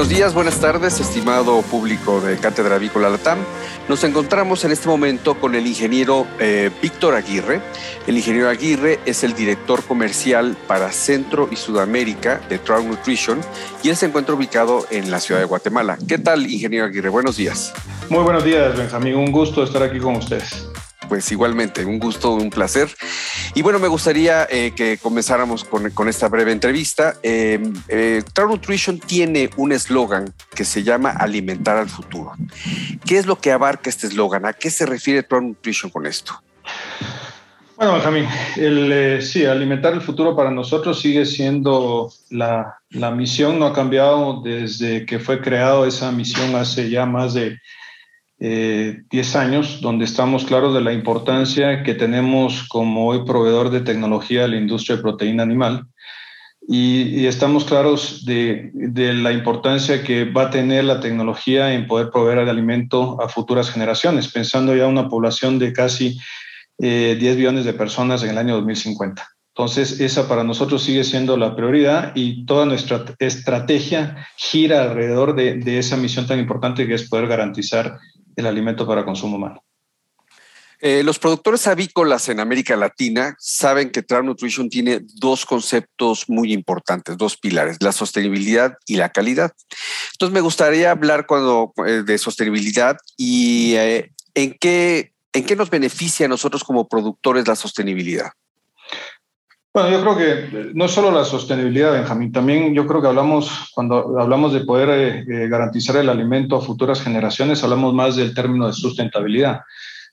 Buenos días, buenas tardes, estimado público de Cátedra Avícola Latam. Nos encontramos en este momento con el ingeniero eh, Víctor Aguirre. El ingeniero Aguirre es el director comercial para Centro y Sudamérica de Trout Nutrition y él se encuentra ubicado en la ciudad de Guatemala. ¿Qué tal, ingeniero Aguirre? Buenos días. Muy buenos días, Benjamín. Un gusto estar aquí con ustedes pues igualmente, un gusto, un placer. Y bueno, me gustaría eh, que comenzáramos con, esta breve entrevista. Eh, eh Nutrition tiene un eslogan que se llama Alimentar al futuro. ¿Qué es lo que abarca este eslogan? ¿A qué se refiere Trout Nutrition con esto? Bueno, Benjamín, el, eh, sí, alimentar el futuro para nosotros sigue siendo la, la misión, no ha cambiado desde que fue creado esa misión hace ya más de 10 eh, años, donde estamos claros de la importancia que tenemos como hoy proveedor de tecnología a la industria de proteína animal. Y, estamos claros de, de, la importancia que va a tener la tecnología en poder proveer el alimento a futuras generaciones, pensando ya una población de casi 10 eh, billones de personas en el año 2050. Entonces, esa para nosotros sigue siendo la prioridad y toda nuestra estrategia gira alrededor de, de esa misión tan importante que es poder garantizar el alimento para consumo humano. Eh, los productores avícolas en América Latina saben que Trout Nutrition tiene dos conceptos muy importantes, dos pilares, la sostenibilidad y la calidad. Entonces me gustaría hablar cuando, eh, de sostenibilidad y eh, en, qué, en qué nos beneficia a nosotros como productores la sostenibilidad. Bueno, yo creo que no solo la sostenibilidad, Benjamín, también yo creo que hablamos, cuando hablamos de poder eh, eh, garantizar el alimento a futuras generaciones, hablamos más del término de sustentabilidad.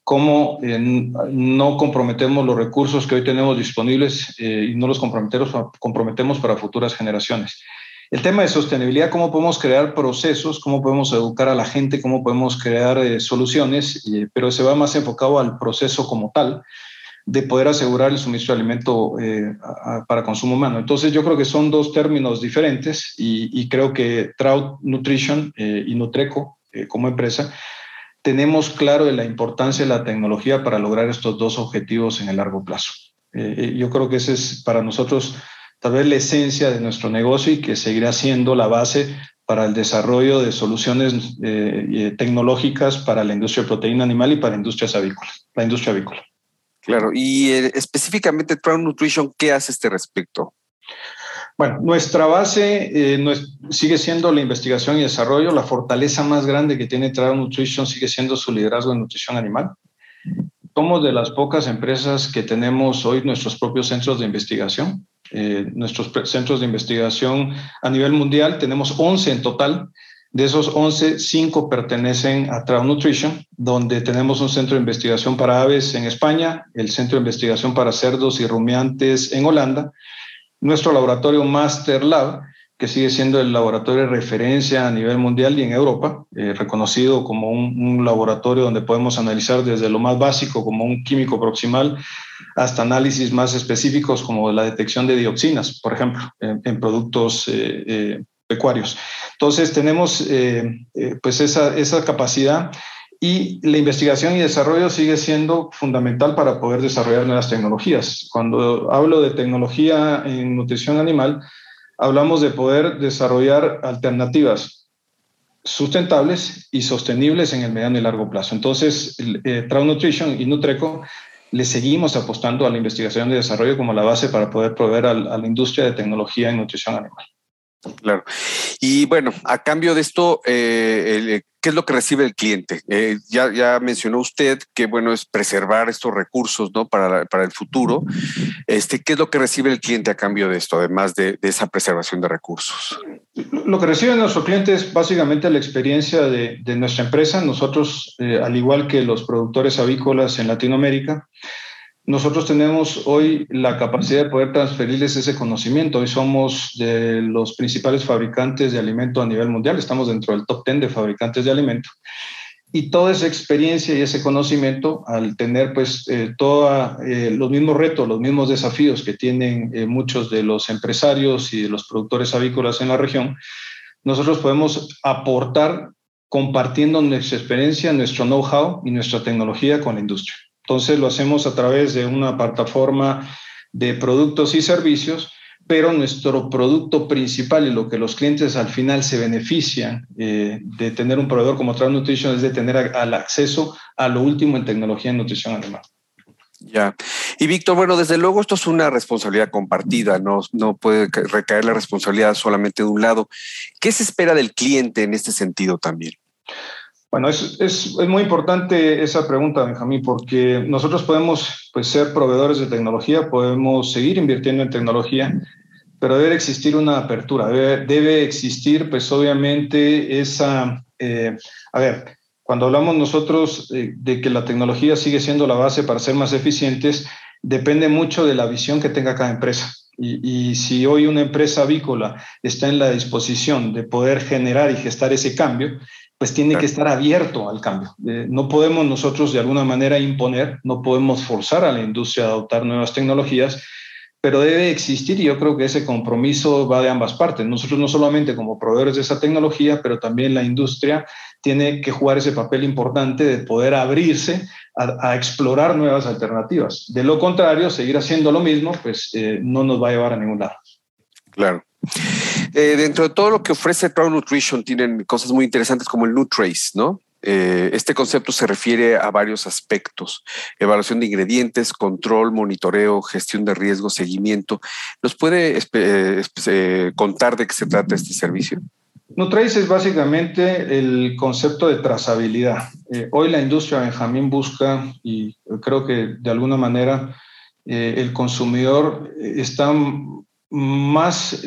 Cómo eh, no comprometemos los recursos que hoy tenemos disponibles y no los comprometemos, comprometemos para futuras generaciones. El tema de sostenibilidad, cómo podemos crear procesos, cómo podemos educar a la gente, cómo podemos crear soluciones, pero se va más enfocado al proceso como tal de poder asegurar el suministro de alimento eh, para consumo humano. Entonces yo creo que son dos términos diferentes y, creo que Trout Nutrition eh, y Nutreco eh, como empresa tenemos claro de la importancia de la tecnología para lograr estos dos objetivos en el largo plazo. yo creo que esa es para nosotros tal vez la esencia de nuestro negocio y que seguirá siendo la base para el desarrollo de soluciones tecnológicas para la industria de proteína animal y para industrias avícolas, la industria avícola. Claro, y eh, específicamente Trout Nutrition, ¿qué hace este respecto? Bueno, nuestra base eh, sigue siendo la investigación y desarrollo. La fortaleza más grande que tiene Trout Nutrition sigue siendo su liderazgo en nutrición animal. Somos de las pocas empresas que tenemos hoy nuestros propios centros de investigación. Eh, nuestros centros de investigación a nivel mundial, tenemos 11 en total, de esos 11, 5 pertenecen a Trout Nutrition, donde tenemos un centro de investigación para aves en España, el centro de investigación para cerdos y rumiantes en Holanda, nuestro laboratorio Master Lab, que sigue siendo el laboratorio de referencia a nivel mundial y en Europa, eh, reconocido como un, laboratorio donde podemos analizar desde lo más básico, como un químico proximal, hasta análisis más específicos como la detección de dioxinas, por ejemplo, en, productos eh, eh, pecuarios. Entonces tenemos eh, eh, pues esa, esa capacidad y la investigación y desarrollo sigue siendo fundamental para poder desarrollar nuevas tecnologías. Cuando hablo de tecnología en nutrición animal, hablamos de poder desarrollar alternativas sustentables y sostenibles en el mediano y largo plazo. Entonces, eh, Nutrition y Nutreco le seguimos apostando a la investigación y desarrollo como la base para poder proveer a la industria de tecnología en nutrición animal. Claro. Y bueno, a cambio de esto, eh, eh, ¿qué es lo que recibe el cliente? Eh, ya, mencionó usted que bueno es preservar estos recursos ¿no? para, para, el futuro. Este, ¿Qué es lo que recibe el cliente a cambio de esto, además de, de esa preservación de recursos? Lo que recibe nuestro cliente es básicamente la experiencia de, de nuestra empresa. Nosotros, al igual que los productores avícolas en Latinoamérica, nosotros tenemos hoy la capacidad de poder transferirles ese conocimiento. Hoy somos de los principales fabricantes de alimento a nivel mundial, estamos dentro del top 10 de fabricantes de alimento. Y toda esa experiencia y ese conocimiento, al tener pues eh, todos eh, los mismos retos, los mismos desafíos que tienen eh, muchos de los empresarios y de los productores avícolas en la región, nosotros podemos aportar compartiendo nuestra experiencia, nuestro know-how y nuestra tecnología con la industria. Entonces lo hacemos a través de una plataforma de productos y servicios, pero nuestro producto principal y lo que los clientes al final se benefician eh, de tener un proveedor como Transnutrition es de tener al acceso a lo último en tecnología en nutrición animal. Ya. Y Víctor, bueno, desde luego esto es una responsabilidad compartida, no, no puede recaer la responsabilidad solamente de un lado. ¿Qué se espera del cliente en este sentido también? Bueno, es, es, es, muy importante esa pregunta, Benjamín, porque nosotros podemos pues, ser proveedores de tecnología, podemos seguir invirtiendo en tecnología, pero debe existir una apertura, debe, debe existir, pues obviamente, esa... Eh, a ver, cuando hablamos nosotros eh, de que la tecnología sigue siendo la base para ser más eficientes, depende mucho de la visión que tenga cada empresa. Y, y, si hoy una empresa avícola está en la disposición de poder generar y gestar ese cambio, pues tiene que estar abierto al cambio. Eh, no podemos nosotros de alguna manera imponer, no podemos forzar a la industria a adoptar nuevas tecnologías, pero debe existir y yo creo que ese compromiso va de ambas partes. Nosotros no solamente como proveedores de esa tecnología, pero también la industria tiene que jugar ese papel importante de poder abrirse a, explorar nuevas alternativas. De lo contrario, seguir haciendo lo mismo, pues eh, no nos va a llevar a ningún lado. Claro. Eh, dentro de todo lo que ofrece Pro Nutrition tienen cosas muy interesantes como el Nutrace, ¿no? Eh, este concepto se refiere a varios aspectos, evaluación de ingredientes, control, monitoreo, gestión de riesgo, seguimiento. ¿Nos puede eh, contar de qué se trata este servicio? Nutrace es básicamente el concepto de trazabilidad. hoy la industria Benjamín busca, y creo que de alguna manera el consumidor está más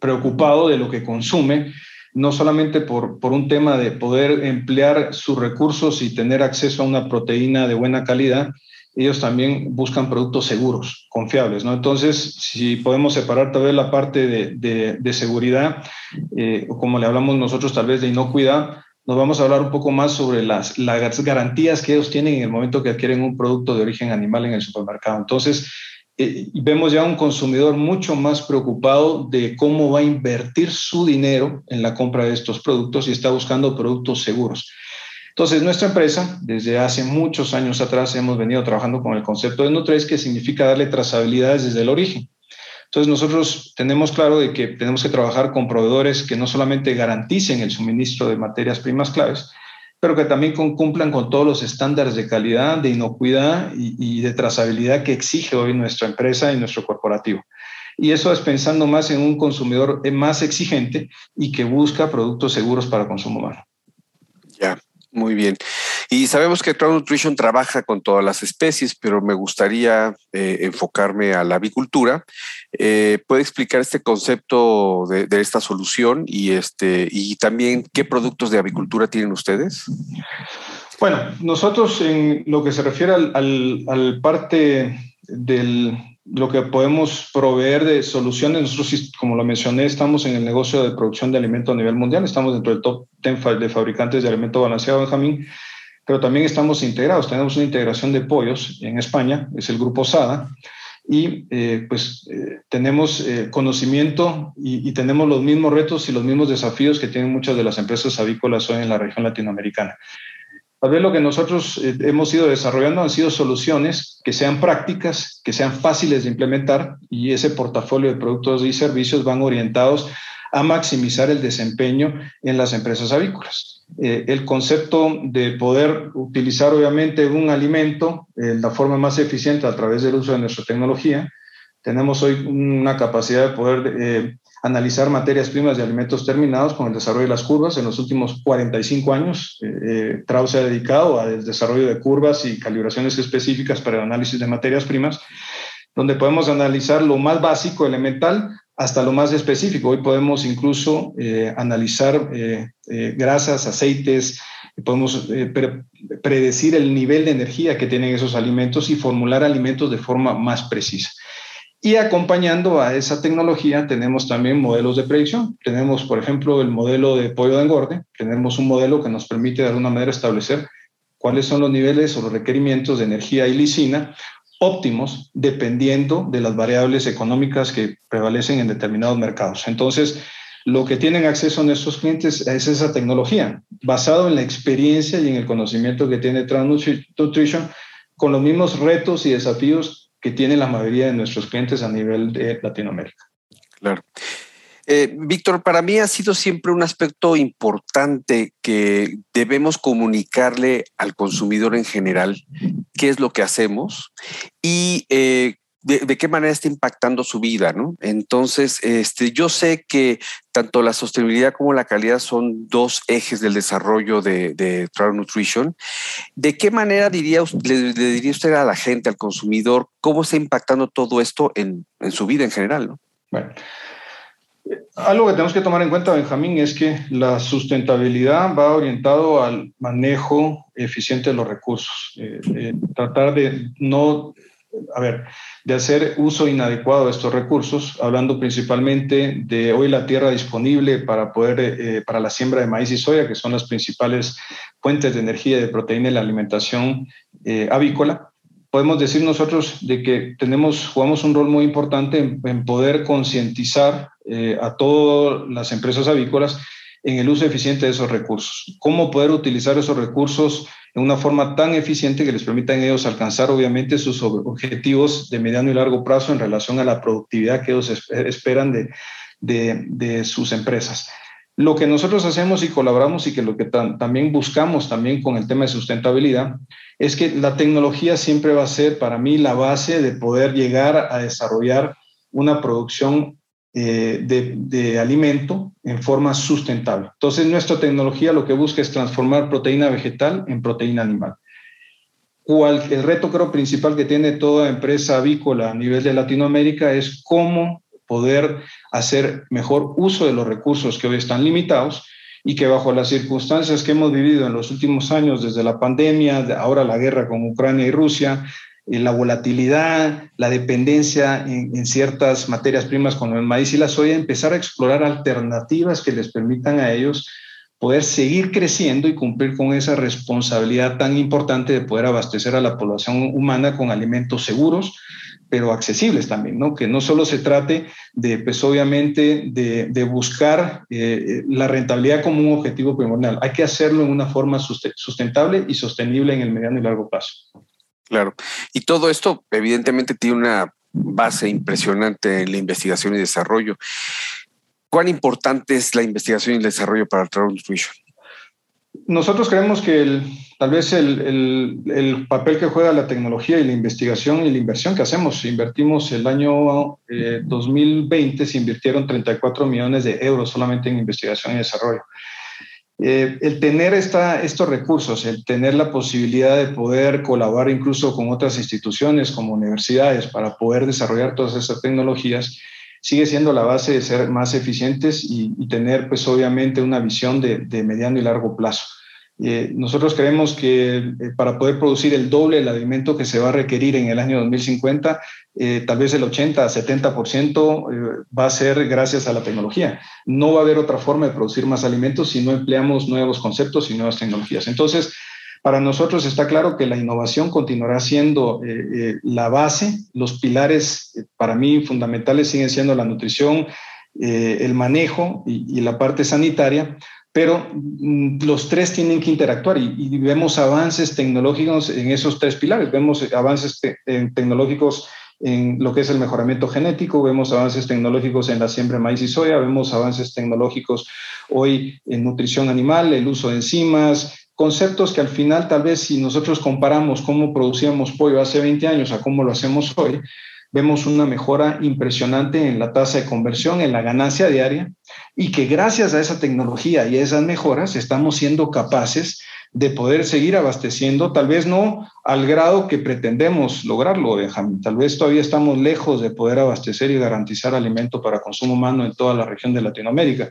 preocupado de lo que consume, no solamente por, por, un tema de poder emplear sus recursos y tener acceso a una proteína de buena calidad, ellos también buscan productos seguros, confiables. ¿no? Entonces, si podemos separar tal vez la parte de, de, seguridad, eh, como le hablamos nosotros tal vez de inocuidad, nos vamos a hablar un poco más sobre las, las garantías que ellos tienen en el momento que adquieren un producto de origen animal en el supermercado. Entonces, eh, vemos ya un consumidor mucho más preocupado de cómo va a invertir su dinero en la compra de estos productos y está buscando productos seguros. Entonces, nuestra empresa, desde hace muchos años atrás, hemos venido trabajando con el concepto de Nutrace, que significa darle trazabilidades desde el origen. Entonces, nosotros tenemos claro de que tenemos que trabajar con proveedores que no solamente garanticen el suministro de materias primas claves, pero que también cumplan con todos los estándares de calidad, de inocuidad y, de trazabilidad que exige hoy nuestra empresa y nuestro corporativo. Y eso es pensando más en un consumidor más exigente y que busca productos seguros para consumo humano. Ya, muy bien. Y sabemos que Crown Nutrition trabaja con todas las especies, pero me gustaría eh, enfocarme a la avicultura. Eh, ¿Puede explicar este concepto de, esta solución y, este, y también qué productos de avicultura tienen ustedes? Bueno, nosotros en lo que se refiere al, al, parte de lo que podemos proveer de soluciones. Nosotros, como lo mencioné, estamos en el negocio de producción de alimentos a nivel mundial. Estamos dentro del top 10 de fabricantes de alimentos balanceado, Benjamín pero también estamos integrados. Tenemos una integración de pollos en España, es el grupo SADA, y eh, pues eh, tenemos eh, conocimiento y, y, tenemos los mismos retos y los mismos desafíos que tienen muchas de las empresas avícolas hoy en la región latinoamericana. A ver, lo que nosotros hemos ido desarrollando han sido soluciones que sean prácticas, que sean fáciles de implementar y ese portafolio de productos y servicios van orientados a maximizar el desempeño en las empresas avícolas. Eh, el concepto de poder utilizar obviamente un alimento de la forma más eficiente a través del uso de nuestra tecnología. Tenemos hoy una capacidad de poder eh, analizar materias primas de alimentos terminados con el desarrollo de las curvas. En los últimos 45 años, eh, Trau se ha dedicado al desarrollo de curvas y calibraciones específicas para el análisis de materias primas, donde podemos analizar lo más básico, elemental, hasta lo más específico. Hoy podemos incluso eh, analizar eh, eh, grasas, aceites, podemos predecir el nivel de energía que tienen esos alimentos y formular alimentos de forma más precisa. Y acompañando a esa tecnología tenemos también modelos de predicción. Tenemos, por ejemplo, el modelo de pollo de engorde. Tenemos un modelo que nos permite de alguna manera establecer cuáles son los niveles o los requerimientos de energía y lisina óptimos dependiendo de las variables económicas que prevalecen en determinados mercados. Entonces, lo que tienen acceso nuestros clientes es esa tecnología, basado en la experiencia y en el conocimiento que tiene Transnutrition con los mismos retos y desafíos que tiene la mayoría de nuestros clientes a nivel de Latinoamérica. Claro. Eh, Víctor, para mí ha sido siempre un aspecto importante que debemos comunicarle al consumidor en general qué es lo que hacemos y eh, de, qué manera está impactando su vida, ¿no? Entonces, este, yo sé que tanto la sostenibilidad como la calidad son dos ejes del desarrollo de, de Travel Nutrition. ¿De qué manera diría, le, diría usted a la gente, al consumidor, cómo está impactando todo esto en, en su vida en general, ¿no? Bueno, algo que tenemos que tomar en cuenta, Benjamín, es que la sustentabilidad va orientado al manejo eficiente de los recursos. Eh, eh, tratar de no, a ver, de hacer uso inadecuado de estos recursos, hablando principalmente de hoy la tierra disponible para poder, eh, para la siembra de maíz y soya, que son las principales fuentes de energía y de proteína en la alimentación avícola podemos decir nosotros de que tenemos, jugamos un rol muy importante en, poder concientizar eh, a todas las empresas avícolas en el uso eficiente de esos recursos. Cómo poder utilizar esos recursos en una forma tan eficiente que les permita a ellos alcanzar obviamente sus objetivos de mediano y largo plazo en relación a la productividad que ellos esperan de, de sus empresas. Lo que nosotros hacemos y colaboramos y que lo que también buscamos también con el tema de sustentabilidad es que la tecnología siempre va a ser para mí la base de poder llegar a desarrollar una producción eh, de, alimento en forma sustentable. Entonces, nuestra tecnología lo que busca es transformar proteína vegetal en proteína animal. El reto creo principal que tiene toda empresa avícola a nivel de Latinoamérica es cómo poder hacer mejor uso de los recursos que hoy están limitados y que bajo las circunstancias que hemos vivido en los últimos años, desde la pandemia, ahora la guerra con Ucrania y Rusia, eh, la volatilidad, la dependencia en, en, ciertas materias primas como el maíz y la soya, empezar a explorar alternativas que les permitan a ellos poder seguir creciendo y cumplir con esa responsabilidad tan importante de poder abastecer a la población humana con alimentos seguros, pero accesibles también, ¿no? Que no solo se trate de, pues obviamente, de, de buscar eh, la rentabilidad como un objetivo primordial. Hay que hacerlo en una forma sustentable y sostenible en el mediano y largo plazo. Claro. Y todo esto, evidentemente, tiene una base impresionante en la investigación y desarrollo. ¿Cuán importante es la investigación y el desarrollo para el Travel Nutrition? Nosotros creemos que el, tal vez el, el, papel que juega la tecnología y la investigación y la inversión que hacemos, invertimos el año 2020, eh, se invirtieron 34 millones de euros solamente en investigación y desarrollo. Eh, el tener esta, estos recursos, el tener la posibilidad de poder colaborar incluso con otras instituciones como universidades para poder desarrollar todas estas tecnologías, sigue siendo la base de ser más eficientes y, tener pues obviamente una visión de, de mediano y largo plazo. Eh, nosotros creemos que eh, para poder producir el doble del alimento que se va a requerir en el año 2050, eh, tal vez el 80 a 70% va a ser gracias a la tecnología. No va a haber otra forma de producir más alimentos si no empleamos nuevos conceptos y nuevas tecnologías. Entonces, para nosotros está claro que la innovación continuará siendo la base. Los pilares para mí fundamentales siguen siendo la nutrición, el manejo y, la parte sanitaria, pero mm, los tres tienen que interactuar y, vemos avances tecnológicos en esos tres pilares. Vemos avances tecnológicos en lo que es el mejoramiento genético, vemos avances tecnológicos en la siembra de maíz y soya, vemos avances tecnológicos hoy en nutrición animal, el uso de enzimas, conceptos que al final tal vez si nosotros comparamos cómo producíamos pollo hace 20 años a cómo lo hacemos hoy, vemos una mejora impresionante en la tasa de conversión, en la ganancia diaria, y que gracias a esa tecnología y a esas mejoras estamos siendo capaces de poder seguir abasteciendo, tal vez no al grado que pretendemos lograrlo, Benjamín. Tal vez todavía estamos lejos de poder abastecer y garantizar alimento para consumo humano en toda la región de Latinoamérica,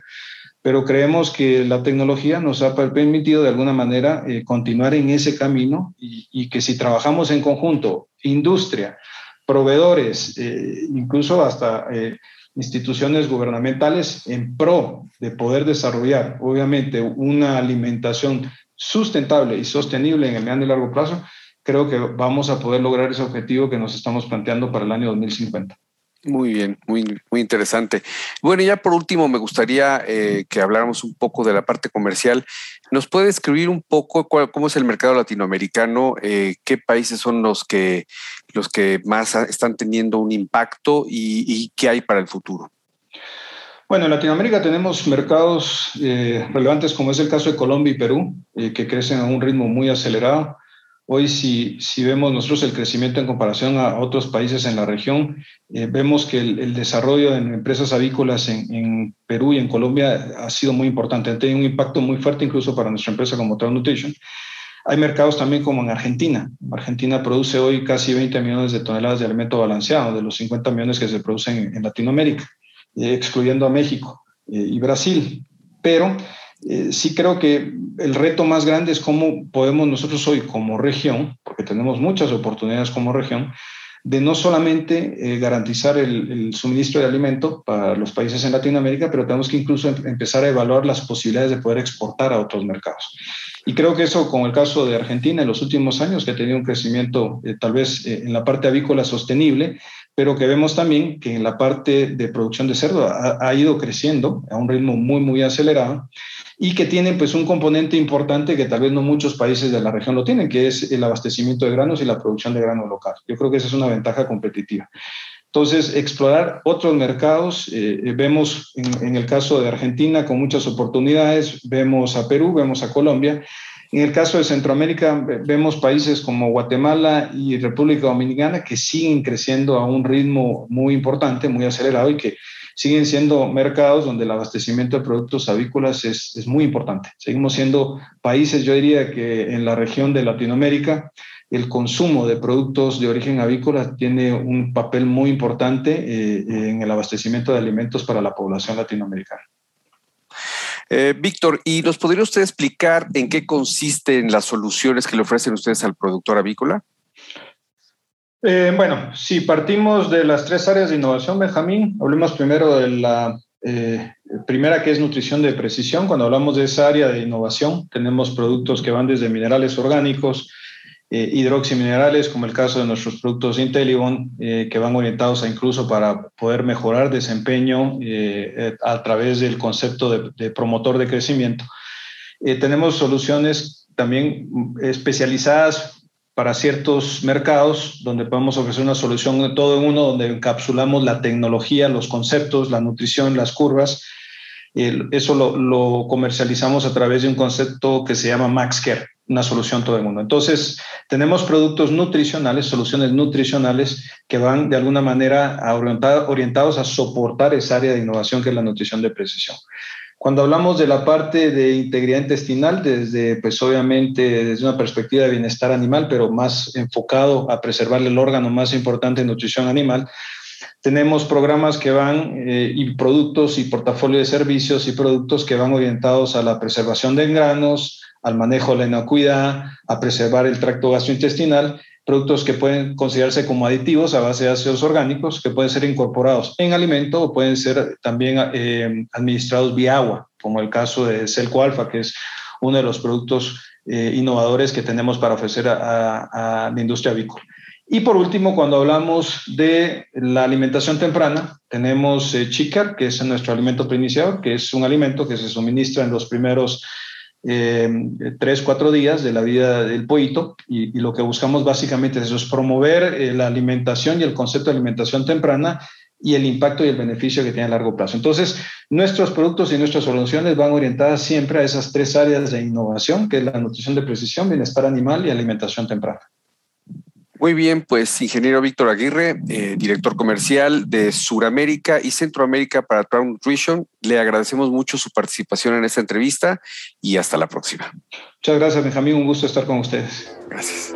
pero creemos que la tecnología nos ha permitido de alguna manera eh, continuar en ese camino y, que si trabajamos en conjunto, industria, proveedores, eh, incluso hasta eh, instituciones gubernamentales en pro de poder desarrollar, obviamente, una alimentación sustentable y sostenible en el mediano y largo plazo, creo que vamos a poder lograr ese objetivo que nos estamos planteando para el año 2050. Muy bien, muy, muy interesante. Bueno, ya por último me gustaría eh, que habláramos un poco de la parte comercial. ¿Nos puede escribir un poco cómo es el mercado latinoamericano? Eh, ¿Qué países son los que, los que más están teniendo un impacto y, qué hay para el futuro? Bueno, en Latinoamérica tenemos mercados eh, relevantes como es el caso de Colombia y Perú, que crecen a un ritmo muy acelerado. Hoy, si, si, vemos nosotros el crecimiento en comparación a otros países en la región, eh, vemos que el, desarrollo en empresas avícolas en, Perú y en Colombia ha sido muy importante, ha tenido un impacto muy fuerte incluso para nuestra empresa como Travel Nutrition. Hay mercados también como en Argentina. Argentina produce hoy casi 20 millones de toneladas de alimento balanceado, de los 50 millones que se producen en, Latinoamérica, eh, excluyendo a México eh, y Brasil. Pero eh, sí creo que el reto más grande es cómo podemos nosotros hoy como región, porque tenemos muchas oportunidades como región, de no solamente eh, garantizar el, suministro de alimento para los países en Latinoamérica, pero tenemos que incluso em, empezar a evaluar las posibilidades de poder exportar a otros mercados. Y creo que eso, con el caso de Argentina en los últimos años, que ha tenido un crecimiento eh, tal vez en la parte avícola sostenible, pero que vemos también que en la parte de producción de cerdo ha, ha ido creciendo a un ritmo muy, muy acelerado y que tienen pues un componente importante que tal vez no muchos países de la región lo tienen, que es el abastecimiento de granos y la producción de grano local. Yo creo que esa es una ventaja competitiva. Entonces, explorar otros mercados, eh, eh, vemos en, en, el caso de Argentina con muchas oportunidades, vemos a Perú, vemos a Colombia. En el caso de Centroamérica, vemos países como Guatemala y República Dominicana que siguen creciendo a un ritmo muy importante, muy acelerado y que siguen siendo mercados donde el abastecimiento de productos avícolas es, es muy importante. Seguimos siendo países, yo diría que en la región de Latinoamérica, el consumo de productos de origen avícola tiene un papel muy importante eh, en el abastecimiento de alimentos para la población latinoamericana. Eh, Víctor, ¿y nos podría usted explicar en qué consisten las soluciones que le ofrecen ustedes al productor avícola? Eh, bueno, si partimos de las tres áreas de innovación, Benjamín, hablemos primero de la eh, primera que es nutrición de precisión. Cuando hablamos de esa área de innovación, tenemos productos que van desde minerales orgánicos, eh, hidroximinerales, como el caso de nuestros productos Intellibon, eh, que van orientados a incluso para poder mejorar desempeño a través del concepto de, de promotor de crecimiento. tenemos soluciones también especializadas para ciertos mercados donde podemos ofrecer una solución de todo en uno, donde encapsulamos la tecnología, los conceptos, la nutrición, las curvas. Eso lo, comercializamos a través de un concepto que se llama MaxCare, una solución todo el mundo. Entonces, tenemos productos nutricionales, soluciones nutricionales que van de alguna manera orientados a soportar esa área de innovación que es la nutrición de precisión. Cuando hablamos de la parte de integridad intestinal, desde, pues obviamente, desde una perspectiva de bienestar animal, pero más enfocado a preservar el órgano más importante en nutrición animal, tenemos programas que van eh, y productos y portafolio de servicios y productos que van orientados a la preservación de granos, al manejo de la inocuidad, a preservar el tracto gastrointestinal productos que pueden considerarse como aditivos a base de ácidos orgánicos que pueden ser incorporados en alimento o pueden ser también eh, administrados vía agua, como el caso de Celco Alfa, que es uno de los productos eh, innovadores que tenemos para ofrecer a, la industria avícola. Y por último, cuando hablamos de la alimentación temprana, tenemos eh, Chicar, que es nuestro alimento preiniciador, que es un alimento que se suministra en los primeros eh, tres, cuatro días de la vida del pollito y, lo que buscamos básicamente es, eso, es promover eh, la alimentación y el concepto de alimentación temprana y el impacto y el beneficio que tiene a largo plazo. Entonces, nuestros productos y nuestras soluciones van orientadas siempre a esas tres áreas de innovación, que es la nutrición de precisión, bienestar animal y alimentación temprana. Muy bien, pues ingeniero Víctor Aguirre, eh, director comercial de Suramérica y Centroamérica para Crown Nutrition, le agradecemos mucho su participación en esta entrevista y hasta la próxima. Muchas gracias, Benjamín. Un gusto estar con ustedes. Gracias.